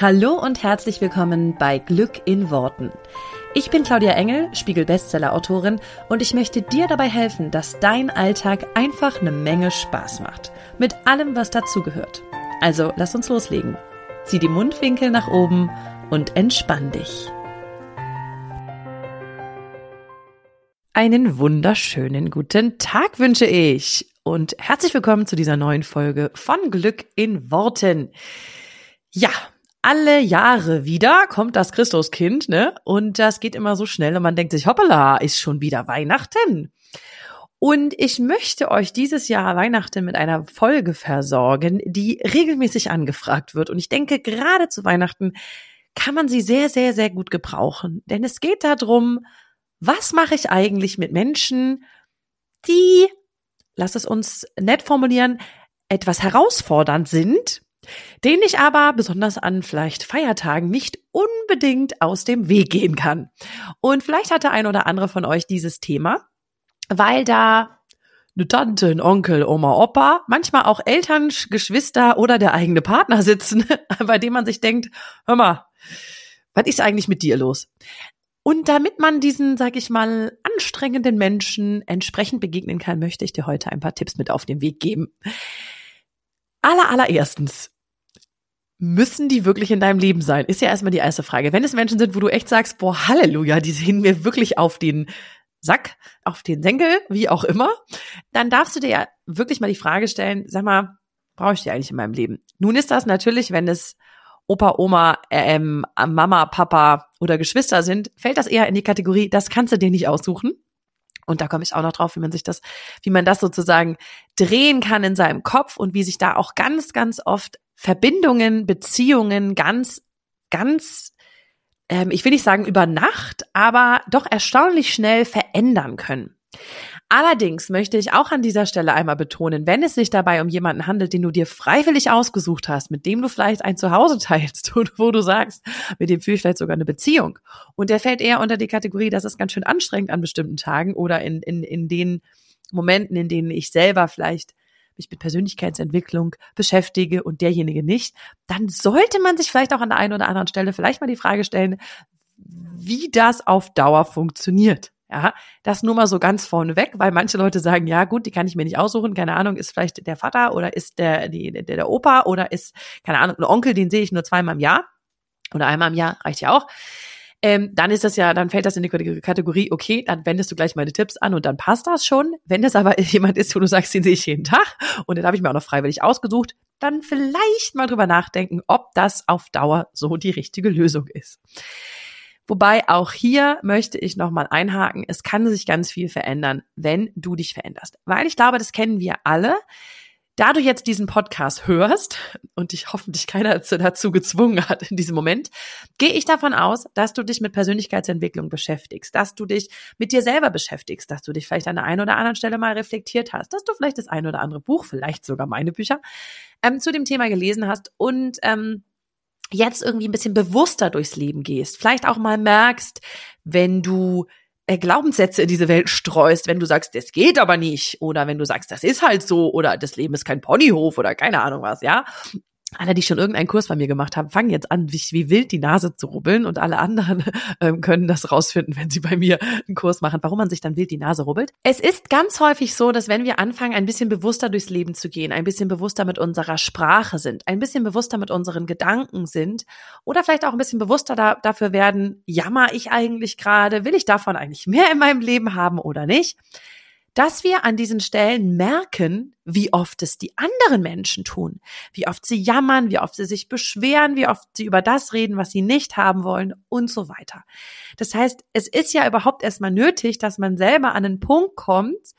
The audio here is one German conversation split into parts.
Hallo und herzlich willkommen bei Glück in Worten. Ich bin Claudia Engel, Spiegel-Bestseller-Autorin und ich möchte dir dabei helfen, dass dein Alltag einfach eine Menge Spaß macht. Mit allem, was dazugehört. Also lass uns loslegen. Zieh die Mundwinkel nach oben und entspann dich. Einen wunderschönen guten Tag wünsche ich und herzlich willkommen zu dieser neuen Folge von Glück in Worten. Ja, alle Jahre wieder kommt das Christuskind, ne? Und das geht immer so schnell und man denkt sich, hoppala, ist schon wieder Weihnachten. Und ich möchte euch dieses Jahr Weihnachten mit einer Folge versorgen, die regelmäßig angefragt wird. Und ich denke, gerade zu Weihnachten kann man sie sehr, sehr, sehr gut gebrauchen. Denn es geht darum, was mache ich eigentlich mit Menschen, die, lass es uns nett formulieren, etwas herausfordernd sind, den ich aber besonders an vielleicht Feiertagen nicht unbedingt aus dem Weg gehen kann. Und vielleicht hat der ein oder andere von euch dieses Thema, weil da eine Tante, ein Onkel, Oma, Opa, manchmal auch Eltern, Geschwister oder der eigene Partner sitzen, bei dem man sich denkt, hör mal, was ist eigentlich mit dir los? Und damit man diesen, sag ich mal, anstrengenden Menschen entsprechend begegnen kann, möchte ich dir heute ein paar Tipps mit auf den Weg geben. Aller, allererstens, müssen die wirklich in deinem Leben sein? Ist ja erstmal die erste Frage. Wenn es Menschen sind, wo du echt sagst, boah, Halleluja, die sehen mir wirklich auf den Sack, auf den Senkel, wie auch immer, dann darfst du dir ja wirklich mal die Frage stellen, sag mal, brauche ich die eigentlich in meinem Leben? Nun ist das natürlich, wenn es Opa, Oma, ähm, Mama, Papa oder Geschwister sind, fällt das eher in die Kategorie, das kannst du dir nicht aussuchen. Und da komme ich auch noch drauf, wie man sich das, wie man das sozusagen drehen kann in seinem Kopf und wie sich da auch ganz, ganz oft Verbindungen, Beziehungen ganz, ganz, ähm, ich will nicht sagen über Nacht, aber doch erstaunlich schnell verändern können. Allerdings möchte ich auch an dieser Stelle einmal betonen, wenn es sich dabei um jemanden handelt, den du dir freiwillig ausgesucht hast, mit dem du vielleicht ein Zuhause teilst und wo du sagst, mit dem fühle ich vielleicht sogar eine Beziehung und der fällt eher unter die Kategorie, das ist ganz schön anstrengend an bestimmten Tagen oder in, in, in den Momenten, in denen ich selber vielleicht mich mit Persönlichkeitsentwicklung beschäftige und derjenige nicht, dann sollte man sich vielleicht auch an der einen oder anderen Stelle vielleicht mal die Frage stellen, wie das auf Dauer funktioniert. Ja, das nur mal so ganz vorneweg, weil manche Leute sagen, ja gut, die kann ich mir nicht aussuchen, keine Ahnung, ist vielleicht der Vater oder ist der, die, der, der Opa oder ist, keine Ahnung, ein Onkel, den sehe ich nur zweimal im Jahr oder einmal im Jahr reicht ja auch ähm, dann ist das ja, dann fällt das in die Kategorie, okay, dann wendest du gleich meine Tipps an und dann passt das schon. Wenn das aber jemand ist, wo du sagst, den sehe ich jeden Tag und den habe ich mir auch noch freiwillig ausgesucht, dann vielleicht mal drüber nachdenken, ob das auf Dauer so die richtige Lösung ist. Wobei auch hier möchte ich nochmal einhaken, es kann sich ganz viel verändern, wenn du dich veränderst. Weil ich glaube, das kennen wir alle. Da du jetzt diesen Podcast hörst und dich hoffentlich keiner dazu gezwungen hat in diesem Moment, gehe ich davon aus, dass du dich mit Persönlichkeitsentwicklung beschäftigst, dass du dich mit dir selber beschäftigst, dass du dich vielleicht an der einen oder anderen Stelle mal reflektiert hast, dass du vielleicht das ein oder andere Buch, vielleicht sogar meine Bücher, ähm, zu dem Thema gelesen hast und ähm, jetzt irgendwie ein bisschen bewusster durchs Leben gehst. Vielleicht auch mal merkst, wenn du Glaubenssätze in diese Welt streust, wenn du sagst, das geht aber nicht, oder wenn du sagst, das ist halt so, oder das Leben ist kein Ponyhof oder keine Ahnung was, ja alle, die schon irgendeinen Kurs bei mir gemacht haben, fangen jetzt an, wie, wie wild die Nase zu rubbeln und alle anderen ähm, können das rausfinden, wenn sie bei mir einen Kurs machen, warum man sich dann wild die Nase rubbelt. Es ist ganz häufig so, dass wenn wir anfangen, ein bisschen bewusster durchs Leben zu gehen, ein bisschen bewusster mit unserer Sprache sind, ein bisschen bewusster mit unseren Gedanken sind oder vielleicht auch ein bisschen bewusster da, dafür werden, jammer ich eigentlich gerade, will ich davon eigentlich mehr in meinem Leben haben oder nicht, dass wir an diesen Stellen merken, wie oft es die anderen Menschen tun, wie oft sie jammern, wie oft sie sich beschweren, wie oft sie über das reden, was sie nicht haben wollen und so weiter. Das heißt, es ist ja überhaupt erstmal nötig, dass man selber an einen Punkt kommt,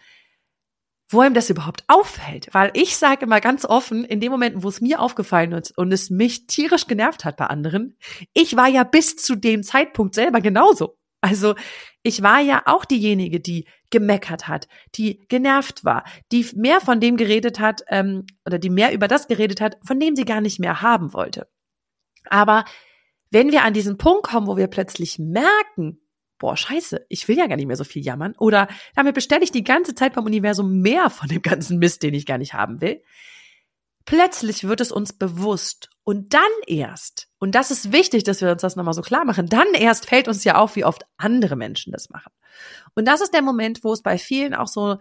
wo ihm das überhaupt auffällt. Weil ich sage immer ganz offen, in dem Moment, wo es mir aufgefallen ist und es mich tierisch genervt hat bei anderen, ich war ja bis zu dem Zeitpunkt selber genauso. Also ich war ja auch diejenige, die gemeckert hat, die genervt war, die mehr von dem geredet hat ähm, oder die mehr über das geredet hat, von dem sie gar nicht mehr haben wollte. Aber wenn wir an diesen Punkt kommen, wo wir plötzlich merken, boah, scheiße, ich will ja gar nicht mehr so viel jammern oder damit bestelle ich die ganze Zeit beim Universum mehr von dem ganzen Mist, den ich gar nicht haben will, plötzlich wird es uns bewusst Und dann erst, und das ist wichtig, dass wir uns das nochmal so klar machen, dann erst fällt uns ja auf, wie oft andere Menschen das machen. Und das ist der Moment, wo es bei vielen auch so,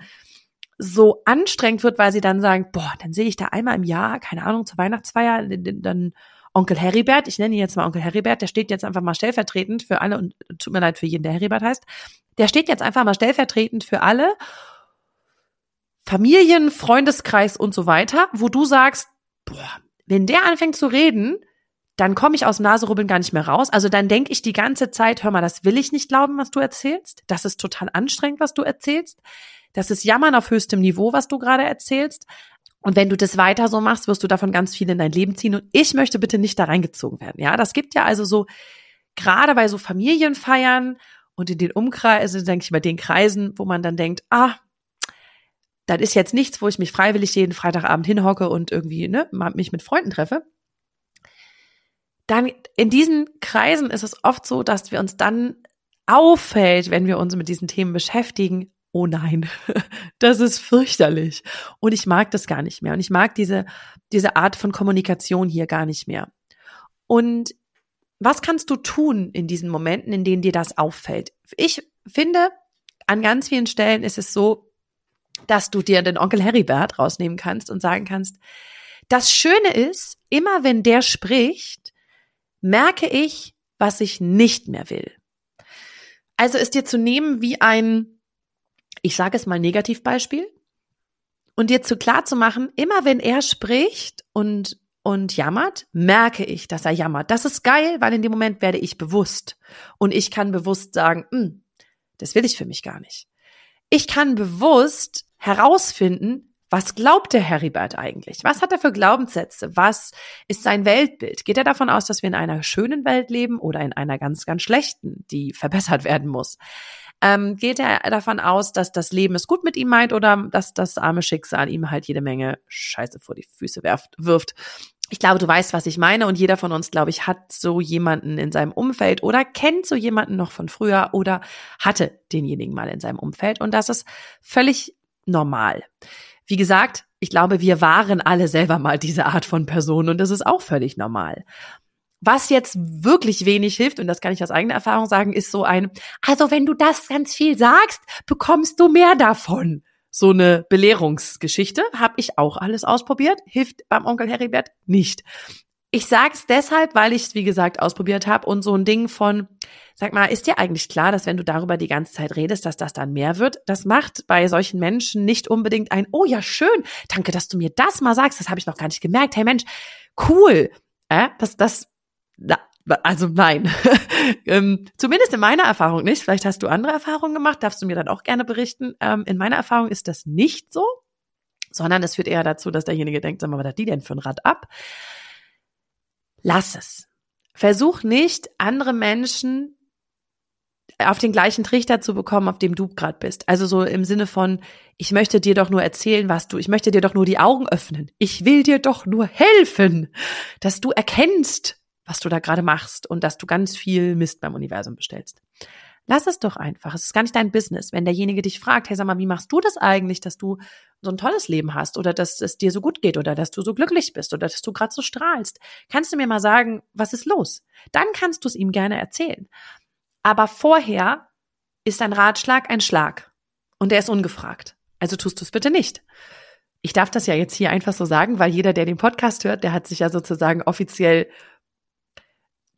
so anstrengend wird, weil sie dann sagen, boah, dann sehe ich da einmal im Jahr, keine Ahnung, zur Weihnachtsfeier, dann Onkel Heribert, ich nenne ihn jetzt mal Onkel Heribert, der steht jetzt einfach mal stellvertretend für alle und tut mir leid für jeden, der Heribert heißt, der steht jetzt einfach mal stellvertretend für alle Familien, Freundeskreis und so weiter, wo du sagst, boah, wenn der anfängt zu reden, dann komme ich aus dem Naserubbeln gar nicht mehr raus. Also dann denke ich die ganze Zeit, hör mal, das will ich nicht glauben, was du erzählst. Das ist total anstrengend, was du erzählst. Das ist Jammern auf höchstem Niveau, was du gerade erzählst. Und wenn du das weiter so machst, wirst du davon ganz viel in dein Leben ziehen. Und ich möchte bitte nicht da reingezogen werden. Ja, das gibt ja also so, gerade bei so Familienfeiern und in den Umkreisen, denke ich bei den Kreisen, wo man dann denkt, ah, das ist jetzt nichts, wo ich mich freiwillig jeden Freitagabend hinhocke und irgendwie, ne, mich mit Freunden treffe. Dann in diesen Kreisen ist es oft so, dass wir uns dann auffällt, wenn wir uns mit diesen Themen beschäftigen, oh nein, das ist fürchterlich. Und ich mag das gar nicht mehr. Und ich mag diese, diese Art von Kommunikation hier gar nicht mehr. Und was kannst du tun in diesen Momenten, in denen dir das auffällt? Ich finde, an ganz vielen Stellen ist es so, dass du dir den Onkel Heribert rausnehmen kannst und sagen kannst, das Schöne ist, immer wenn der spricht, merke ich, was ich nicht mehr will. Also ist dir zu nehmen wie ein ich sage es mal Negativbeispiel, und dir zu klar zu machen, immer wenn er spricht und und jammert, merke ich, dass er jammert. Das ist geil, weil in dem Moment werde ich bewusst und ich kann bewusst sagen, hm, das will ich für mich gar nicht. Ich kann bewusst herausfinden, was glaubt der Heribert eigentlich? Was hat er für Glaubenssätze? Was ist sein Weltbild? Geht er davon aus, dass wir in einer schönen Welt leben oder in einer ganz, ganz schlechten, die verbessert werden muss? Ähm, geht er davon aus, dass das Leben es gut mit ihm meint oder dass das arme Schicksal ihm halt jede Menge Scheiße vor die Füße werft, wirft? Ich glaube, du weißt, was ich meine und jeder von uns, glaube ich, hat so jemanden in seinem Umfeld oder kennt so jemanden noch von früher oder hatte denjenigen mal in seinem Umfeld und das ist völlig normal. Wie gesagt, ich glaube, wir waren alle selber mal diese Art von Person und das ist auch völlig normal. Was jetzt wirklich wenig hilft, und das kann ich aus eigener Erfahrung sagen, ist so ein, also wenn du das ganz viel sagst, bekommst du mehr davon. So eine Belehrungsgeschichte habe ich auch alles ausprobiert, hilft beim Onkel Heribert nicht. Ich sage es deshalb, weil ich es, wie gesagt, ausprobiert habe und so ein Ding von, sag mal, ist dir eigentlich klar, dass wenn du darüber die ganze Zeit redest, dass das dann mehr wird? Das macht bei solchen Menschen nicht unbedingt ein, oh ja, schön, danke, dass du mir das mal sagst, das habe ich noch gar nicht gemerkt. Hey Mensch, cool. Äh, das, das na, also nein. ähm, zumindest in meiner Erfahrung nicht. Vielleicht hast du andere Erfahrungen gemacht, darfst du mir dann auch gerne berichten. Ähm, in meiner Erfahrung ist das nicht so, sondern es führt eher dazu, dass derjenige denkt, sag mal, was hat die denn für ein Rad ab? Lass es. Versuch nicht, andere Menschen auf den gleichen Trichter zu bekommen, auf dem du gerade bist. Also so im Sinne von, ich möchte dir doch nur erzählen, was du, ich möchte dir doch nur die Augen öffnen. Ich will dir doch nur helfen, dass du erkennst, was du da gerade machst und dass du ganz viel Mist beim Universum bestellst. Lass es doch einfach. Es ist gar nicht dein Business. Wenn derjenige dich fragt, hey, sag mal, wie machst du das eigentlich, dass du so ein tolles Leben hast oder dass es dir so gut geht oder dass du so glücklich bist oder dass du gerade so strahlst, kannst du mir mal sagen, was ist los? Dann kannst du es ihm gerne erzählen. Aber vorher ist ein Ratschlag ein Schlag und der ist ungefragt. Also tust du es bitte nicht. Ich darf das ja jetzt hier einfach so sagen, weil jeder, der den Podcast hört, der hat sich ja sozusagen offiziell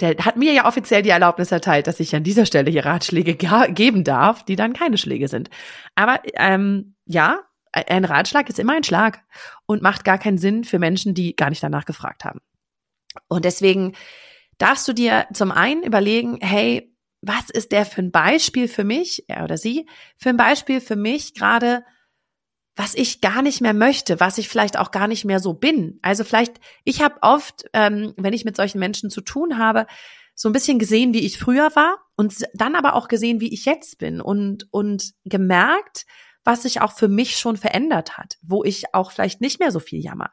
der hat mir ja offiziell die Erlaubnis erteilt, dass ich an dieser Stelle hier Ratschläge geben darf, die dann keine Schläge sind. Aber ähm, ja, ein Ratschlag ist immer ein Schlag und macht gar keinen Sinn für Menschen, die gar nicht danach gefragt haben. Und deswegen darfst du dir zum einen überlegen, hey, was ist der für ein Beispiel für mich, er oder sie, für ein Beispiel für mich gerade, was ich gar nicht mehr möchte, was ich vielleicht auch gar nicht mehr so bin. Also vielleicht, ich habe oft, ähm, wenn ich mit solchen Menschen zu tun habe, so ein bisschen gesehen, wie ich früher war und dann aber auch gesehen, wie ich jetzt bin und, und gemerkt, was sich auch für mich schon verändert hat, wo ich auch vielleicht nicht mehr so viel jammer.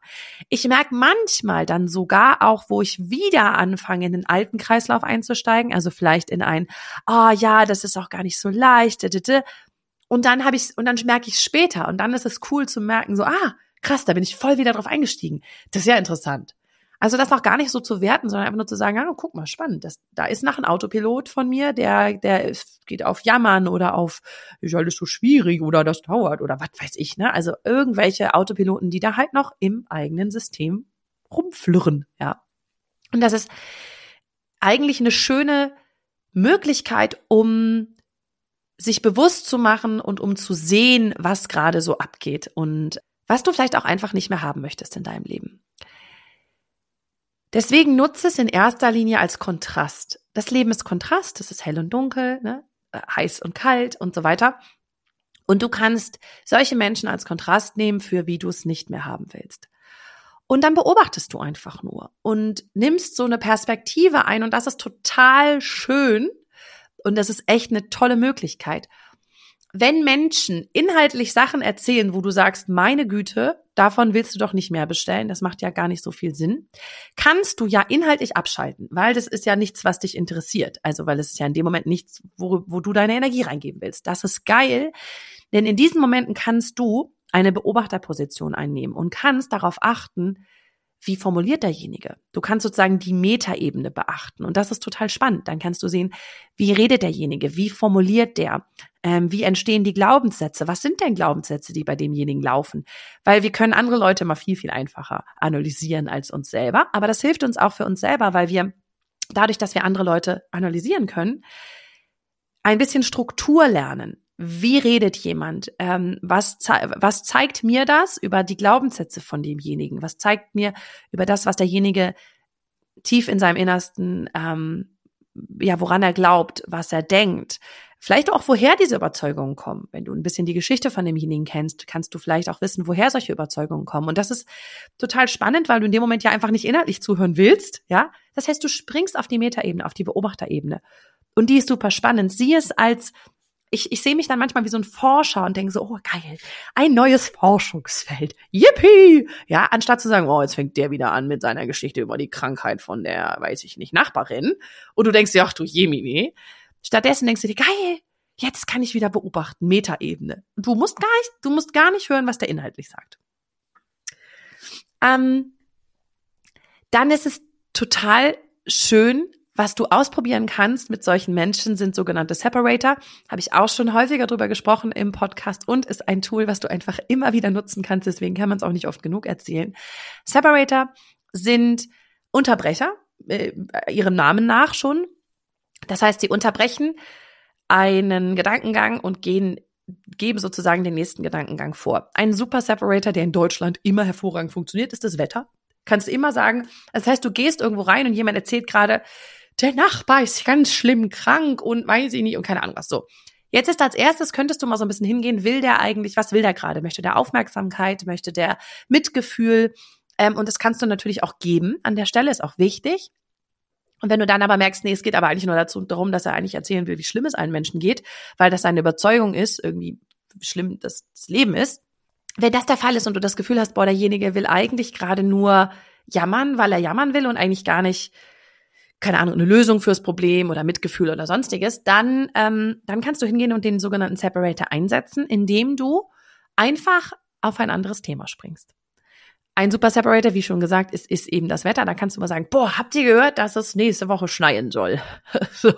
Ich merke manchmal dann sogar auch, wo ich wieder anfange, in den alten Kreislauf einzusteigen, also vielleicht in ein, ah oh, ja, das ist auch gar nicht so leicht, und dann habe ich und dann merke ich es später und dann ist es cool zu merken, so ah krass, da bin ich voll wieder drauf eingestiegen. Das ist ja interessant. Also das noch gar nicht so zu werten, sondern einfach nur zu sagen, ah, guck mal, spannend, das, da ist noch ein Autopilot von mir, der, der ist, geht auf Jammern oder auf, ist alles so schwierig oder das dauert oder was weiß ich, ne? Also irgendwelche Autopiloten, die da halt noch im eigenen System rumflirren, ja. Und das ist eigentlich eine schöne Möglichkeit, um sich bewusst zu machen und um zu sehen, was gerade so abgeht und was du vielleicht auch einfach nicht mehr haben möchtest in deinem Leben. Deswegen nutze es in erster Linie als Kontrast. Das Leben ist Kontrast, es ist hell und dunkel, ne? Äh, heiß und kalt und so weiter. Und du kannst solche Menschen als Kontrast nehmen für wie du es nicht mehr haben willst. Und dann beobachtest du einfach nur und nimmst so eine Perspektive ein und das ist total schön und das ist echt eine tolle Möglichkeit wenn Menschen inhaltlich Sachen erzählen, wo du sagst, meine Güte, davon willst du doch nicht mehr bestellen, das macht ja gar nicht so viel Sinn, kannst du ja inhaltlich abschalten, weil das ist ja nichts, was dich interessiert. Also, weil es ist ja in dem Moment nichts, wo, wo du deine Energie reingeben willst. Das ist geil, denn in diesen Momenten kannst du eine Beobachterposition einnehmen und kannst darauf achten, wie formuliert derjenige? Du kannst sozusagen die Metaebene beachten und das ist total spannend. Dann kannst du sehen, wie redet derjenige, wie formuliert der, ähm, wie entstehen die Glaubenssätze, was sind denn Glaubenssätze, die bei demjenigen laufen? Weil wir können andere Leute mal viel, viel einfacher analysieren als uns selber, aber das hilft uns auch für uns selber, weil wir dadurch, dass wir andere Leute analysieren können, ein bisschen Struktur lernen wie redet jemand? Ähm, was, ze was zeigt mir das über die Glaubenssätze von demjenigen? Was zeigt mir über das, was derjenige tief in seinem Innersten, ähm, ja, woran er glaubt, was er denkt? Vielleicht auch, woher diese Überzeugungen kommen. Wenn du ein bisschen die Geschichte von demjenigen kennst, kannst du vielleicht auch wissen, woher solche Überzeugungen kommen. Und das ist total spannend, weil du in dem Moment ja einfach nicht inhaltlich zuhören willst, ja? Das heißt, du springst auf die Metaebene, auf die Beobachterebene. Und die ist super spannend. Sieh es als ich, ich sehe mich dann manchmal wie so ein Forscher und denke so, oh geil, ein neues Forschungsfeld. Yippie! Ja, anstatt zu sagen, oh, jetzt fängt der wieder an mit seiner Geschichte über die Krankheit von der, weiß ich nicht, Nachbarin. Und du denkst dir, ach du Jemini. Stattdessen denkst du dir, geil, jetzt kann ich wieder beobachten, Metaebene. Du musst gar nicht, du musst gar nicht hören, was der inhaltlich sagt. Ähm, dann ist es total schön, was du ausprobieren kannst mit solchen Menschen sind sogenannte Separator. Habe ich auch schon häufiger drüber gesprochen im Podcast und ist ein Tool, was du einfach immer wieder nutzen kannst. Deswegen kann man es auch nicht oft genug erzählen. Separator sind Unterbrecher, äh, ihrem Namen nach schon. Das heißt, sie unterbrechen einen Gedankengang und gehen geben sozusagen den nächsten Gedankengang vor. Ein Super Separator, der in Deutschland immer hervorragend funktioniert, ist das Wetter. Kannst du immer sagen, das heißt, du gehst irgendwo rein und jemand erzählt gerade, der Nachbar ist ganz schlimm krank und weiß ich nicht und keine Ahnung was. So. Jetzt ist als erstes, könntest du mal so ein bisschen hingehen, will der eigentlich, was will der gerade? Möchte der Aufmerksamkeit, möchte der Mitgefühl? Ähm, und das kannst du natürlich auch geben. An der Stelle ist auch wichtig. Und wenn du dann aber merkst, nee, es geht aber eigentlich nur dazu, darum, dass er eigentlich erzählen will, wie schlimm es einem Menschen geht, weil das seine Überzeugung ist, irgendwie schlimm das, das Leben ist. Wenn das der Fall ist und du das Gefühl hast, boah, derjenige will eigentlich gerade nur jammern, weil er jammern will und eigentlich gar nicht keine Ahnung, eine Lösung fürs Problem oder Mitgefühl oder sonstiges, dann, ähm, dann kannst du hingehen und den sogenannten Separator einsetzen, indem du einfach auf ein anderes Thema springst. Ein Super Separator, wie schon gesagt, ist, ist eben das Wetter. Da kannst du mal sagen, boah, habt ihr gehört, dass es nächste Woche schneien soll? so.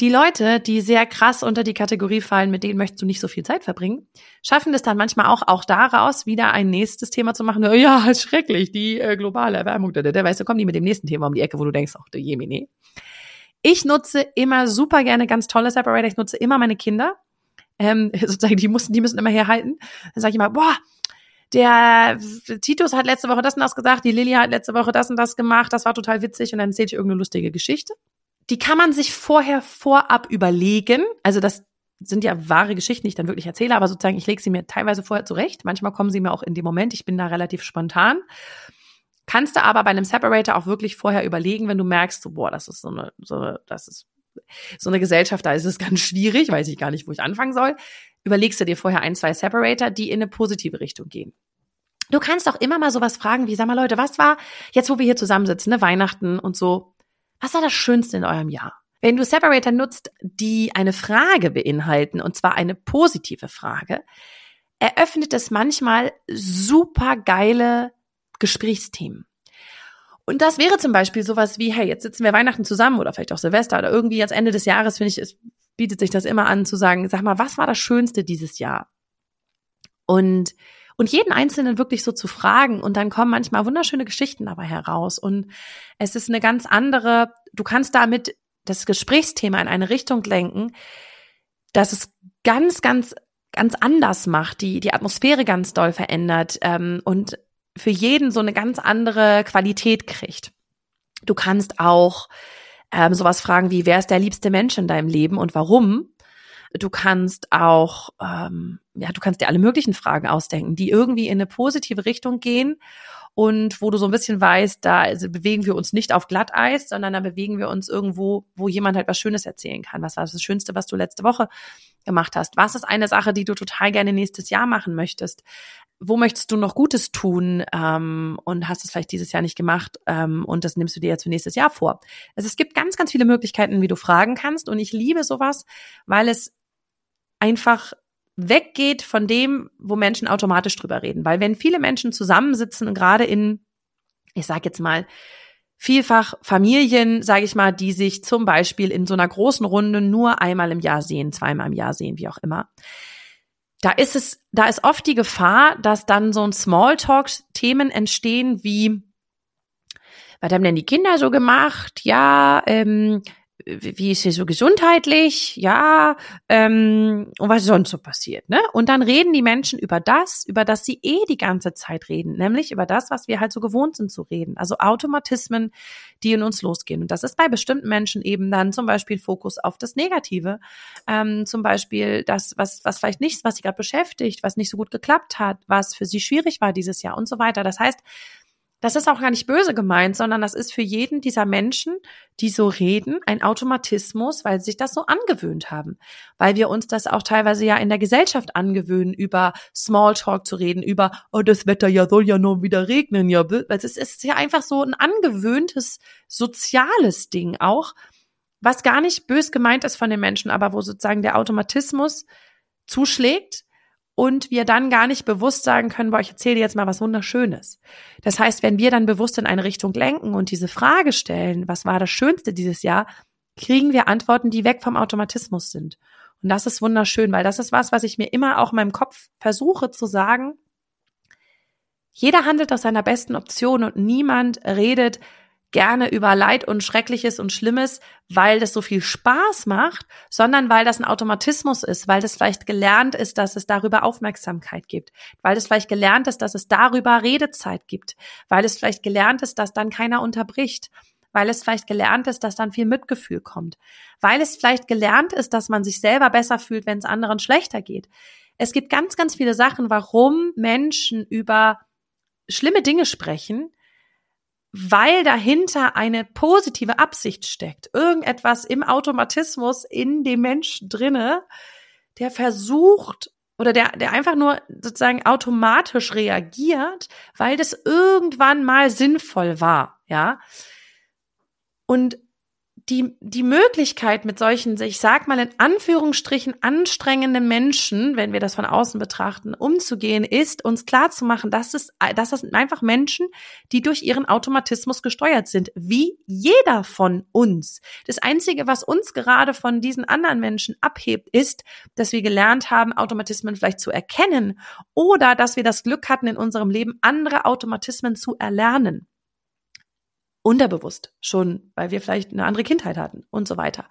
Die Leute, die sehr krass unter die Kategorie fallen, mit denen möchtest du nicht so viel Zeit verbringen, schaffen es dann manchmal auch, auch daraus wieder ein nächstes Thema zu machen. Ja, schrecklich, die äh, globale Erwärmung, der, der weißt du, kommen die mit dem nächsten Thema um die Ecke, wo du denkst, ach, der Jemine. Ich nutze immer super gerne ganz tolle Separator. Ich nutze immer meine Kinder. Ähm, sozusagen, die müssen, die müssen immer herhalten. Dann sage ich immer, boah, der Titus hat letzte Woche das und das gesagt, die Lilly hat letzte Woche das und das gemacht, das war total witzig und dann erzähle ich irgendeine lustige Geschichte die kann man sich vorher vorab überlegen. Also das sind ja wahre Geschichten, die ich dann wirklich erzähle, aber sozusagen, ich lege sie mir teilweise vorher zurecht. Manchmal kommen sie mir auch in dem Moment. Ich bin da relativ spontan. Kannst du aber bei einem Separator auch wirklich vorher überlegen, wenn du merkst, so, boah, das ist so eine, so, das ist so eine Gesellschaft, da ist es ganz schwierig, weiß ich gar nicht, wo ich anfangen soll. Überlegst du dir vorher ein, zwei Separator, die in eine positive Richtung gehen. Du kannst auch immer mal sowas fragen, wie, sag mal Leute, was war jetzt, wo wir hier zusammensitzen, ne, Weihnachten und so, was war das Schönste in eurem Jahr? Wenn du Separator nutzt, die eine Frage beinhalten, und zwar eine positive Frage, eröffnet es manchmal super geile Gesprächsthemen. Und das wäre zum Beispiel sowas wie, hey, jetzt sitzen wir Weihnachten zusammen oder vielleicht auch Silvester oder irgendwie jetzt Ende des Jahres, finde ich, es bietet sich das immer an zu sagen, sag mal, was war das Schönste dieses Jahr? Und und jeden Einzelnen wirklich so zu fragen und dann kommen manchmal wunderschöne Geschichten dabei heraus und es ist eine ganz andere, du kannst damit das Gesprächsthema in eine Richtung lenken, dass es ganz, ganz, ganz anders macht, die, die Atmosphäre ganz doll verändert ähm, und für jeden so eine ganz andere Qualität kriegt. Du kannst auch ähm, sowas fragen wie, wer ist der liebste Mensch in deinem Leben und warum? Du kannst auch, ähm, ja, du kannst dir alle möglichen Fragen ausdenken, die irgendwie in eine positive Richtung gehen und wo du so ein bisschen weißt, da also bewegen wir uns nicht auf Glatteis, sondern da bewegen wir uns irgendwo, wo jemand halt was Schönes erzählen kann. Was war das Schönste, was du letzte Woche gemacht hast? Was ist eine Sache, die du total gerne nächstes Jahr machen möchtest? Wo möchtest du noch Gutes tun ähm, und hast es vielleicht dieses Jahr nicht gemacht ähm, und das nimmst du dir jetzt für nächstes Jahr vor? Also es gibt ganz, ganz viele Möglichkeiten, wie du fragen kannst und ich liebe sowas, weil es einfach weggeht von dem, wo Menschen automatisch drüber reden. Weil wenn viele Menschen zusammensitzen gerade in, ich sage jetzt mal, vielfach Familien, sage ich mal, die sich zum Beispiel in so einer großen Runde nur einmal im Jahr sehen, zweimal im Jahr sehen, wie auch immer. Da ist es, da ist oft die Gefahr, dass dann so ein Smalltalk-Themen entstehen wie, was haben denn die Kinder so gemacht? Ja, ähm, wie ist sie so gesundheitlich, ja, ähm, und was sonst so passiert, ne? Und dann reden die Menschen über das, über das sie eh die ganze Zeit reden, nämlich über das, was wir halt so gewohnt sind zu reden. Also Automatismen, die in uns losgehen. Und das ist bei bestimmten Menschen eben dann zum Beispiel Fokus auf das Negative, ähm, zum Beispiel das, was, was vielleicht nicht, was sie gerade beschäftigt, was nicht so gut geklappt hat, was für sie schwierig war dieses Jahr und so weiter. Das heißt, das ist auch gar nicht böse gemeint, sondern das ist für jeden dieser Menschen, die so reden, ein Automatismus, weil sie sich das so angewöhnt haben. Weil wir uns das auch teilweise ja in der Gesellschaft angewöhnen, über Smalltalk zu reden, über, oh, das Wetter ja soll ja nur wieder regnen, ja. Es ist ja einfach so ein angewöhntes soziales Ding auch, was gar nicht bös gemeint ist von den Menschen, aber wo sozusagen der Automatismus zuschlägt und wir dann gar nicht bewusst sagen können, boah, ich erzähle dir jetzt mal was Wunderschönes. Das heißt, wenn wir dann bewusst in eine Richtung lenken und diese Frage stellen, was war das Schönste dieses Jahr, kriegen wir Antworten, die weg vom Automatismus sind. Und das ist wunderschön, weil das ist was, was ich mir immer auch in meinem Kopf versuche zu sagen. Jeder handelt aus seiner besten Option und niemand redet gerne über Leid und Schreckliches und Schlimmes, weil das so viel Spaß macht, sondern weil das ein Automatismus ist, weil das vielleicht gelernt ist, dass es darüber Aufmerksamkeit gibt, weil es vielleicht gelernt ist, dass es darüber Redezeit gibt, weil es vielleicht gelernt ist, dass dann keiner unterbricht, weil es vielleicht gelernt ist, dass dann viel Mitgefühl kommt, weil es vielleicht gelernt ist, dass man sich selber besser fühlt, wenn es anderen schlechter geht. Es gibt ganz, ganz viele Sachen, warum Menschen über schlimme Dinge sprechen, weil dahinter eine positive Absicht steckt. Irgendetwas im Automatismus in dem Menschen drinne, der versucht oder der, der einfach nur sozusagen automatisch reagiert, weil das irgendwann mal sinnvoll war, ja. Und die, die Möglichkeit mit solchen, ich sag mal in Anführungsstrichen anstrengenden Menschen, wenn wir das von außen betrachten, umzugehen, ist uns klar zu machen, dass es, dass das einfach Menschen, die durch ihren Automatismus gesteuert sind, wie jeder von uns. Das einzige, was uns gerade von diesen anderen Menschen abhebt, ist, dass wir gelernt haben, Automatismen vielleicht zu erkennen oder dass wir das Glück hatten, in unserem Leben andere Automatismen zu erlernen unterbewusst schon, weil wir vielleicht eine andere Kindheit hatten und so weiter.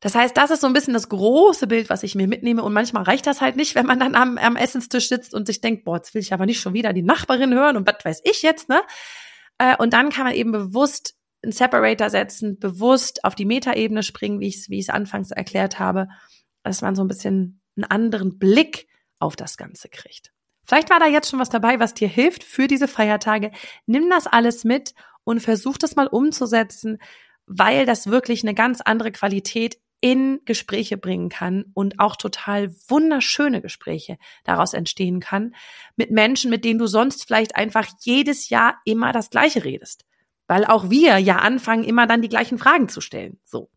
Das heißt, das ist so ein bisschen das große Bild, was ich mir mitnehme. Und manchmal reicht das halt nicht, wenn man dann am, am Essenstisch sitzt und sich denkt, boah, jetzt will ich aber nicht schon wieder die Nachbarin hören und was weiß ich jetzt, ne? Äh, und dann kann man eben bewusst einen Separator setzen, bewusst auf die Metaebene springen, wie ich es wie anfangs erklärt habe, dass man so ein bisschen einen anderen Blick auf das Ganze kriegt. Vielleicht war da jetzt schon was dabei, was dir hilft für diese Feiertage. Nimm das alles mit und versuch das mal umzusetzen, weil das wirklich eine ganz andere Qualität in Gespräche bringen kann und auch total wunderschöne Gespräche daraus entstehen kann mit Menschen, mit denen du sonst vielleicht einfach jedes Jahr immer das Gleiche redest. Weil auch wir ja anfangen, immer dann die gleichen Fragen zu stellen. So.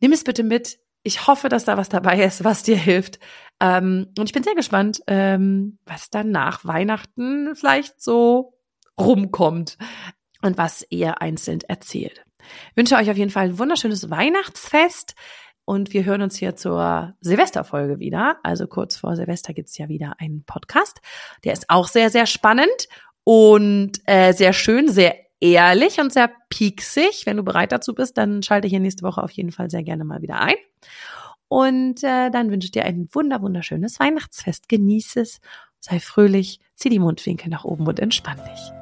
Nimm es bitte mit. Ich hoffe, dass da was dabei ist, was dir hilft. Ähm, und ich bin sehr gespannt, ähm, was dann nach Weihnachten vielleicht so rumkommt und was ihr einzeln erzählt. Ich wünsche euch auf jeden Fall ein wunderschönes Weihnachtsfest und wir hören uns hier zur Silvesterfolge wieder. Also kurz vor Silvester gibt's ja wieder einen Podcast. Der ist auch sehr, sehr spannend und äh, sehr schön, sehr ehrlich und sehr pieksig. Wenn du bereit dazu bist, dann schalte hier nächste Woche auf jeden Fall sehr gerne mal wieder ein. Und äh, dann wünsche ich dir ein wunder, wunderschönes Weihnachtsfest. Genieße es, sei fröhlich, zieh die Mundwinkel nach oben und entspann dich.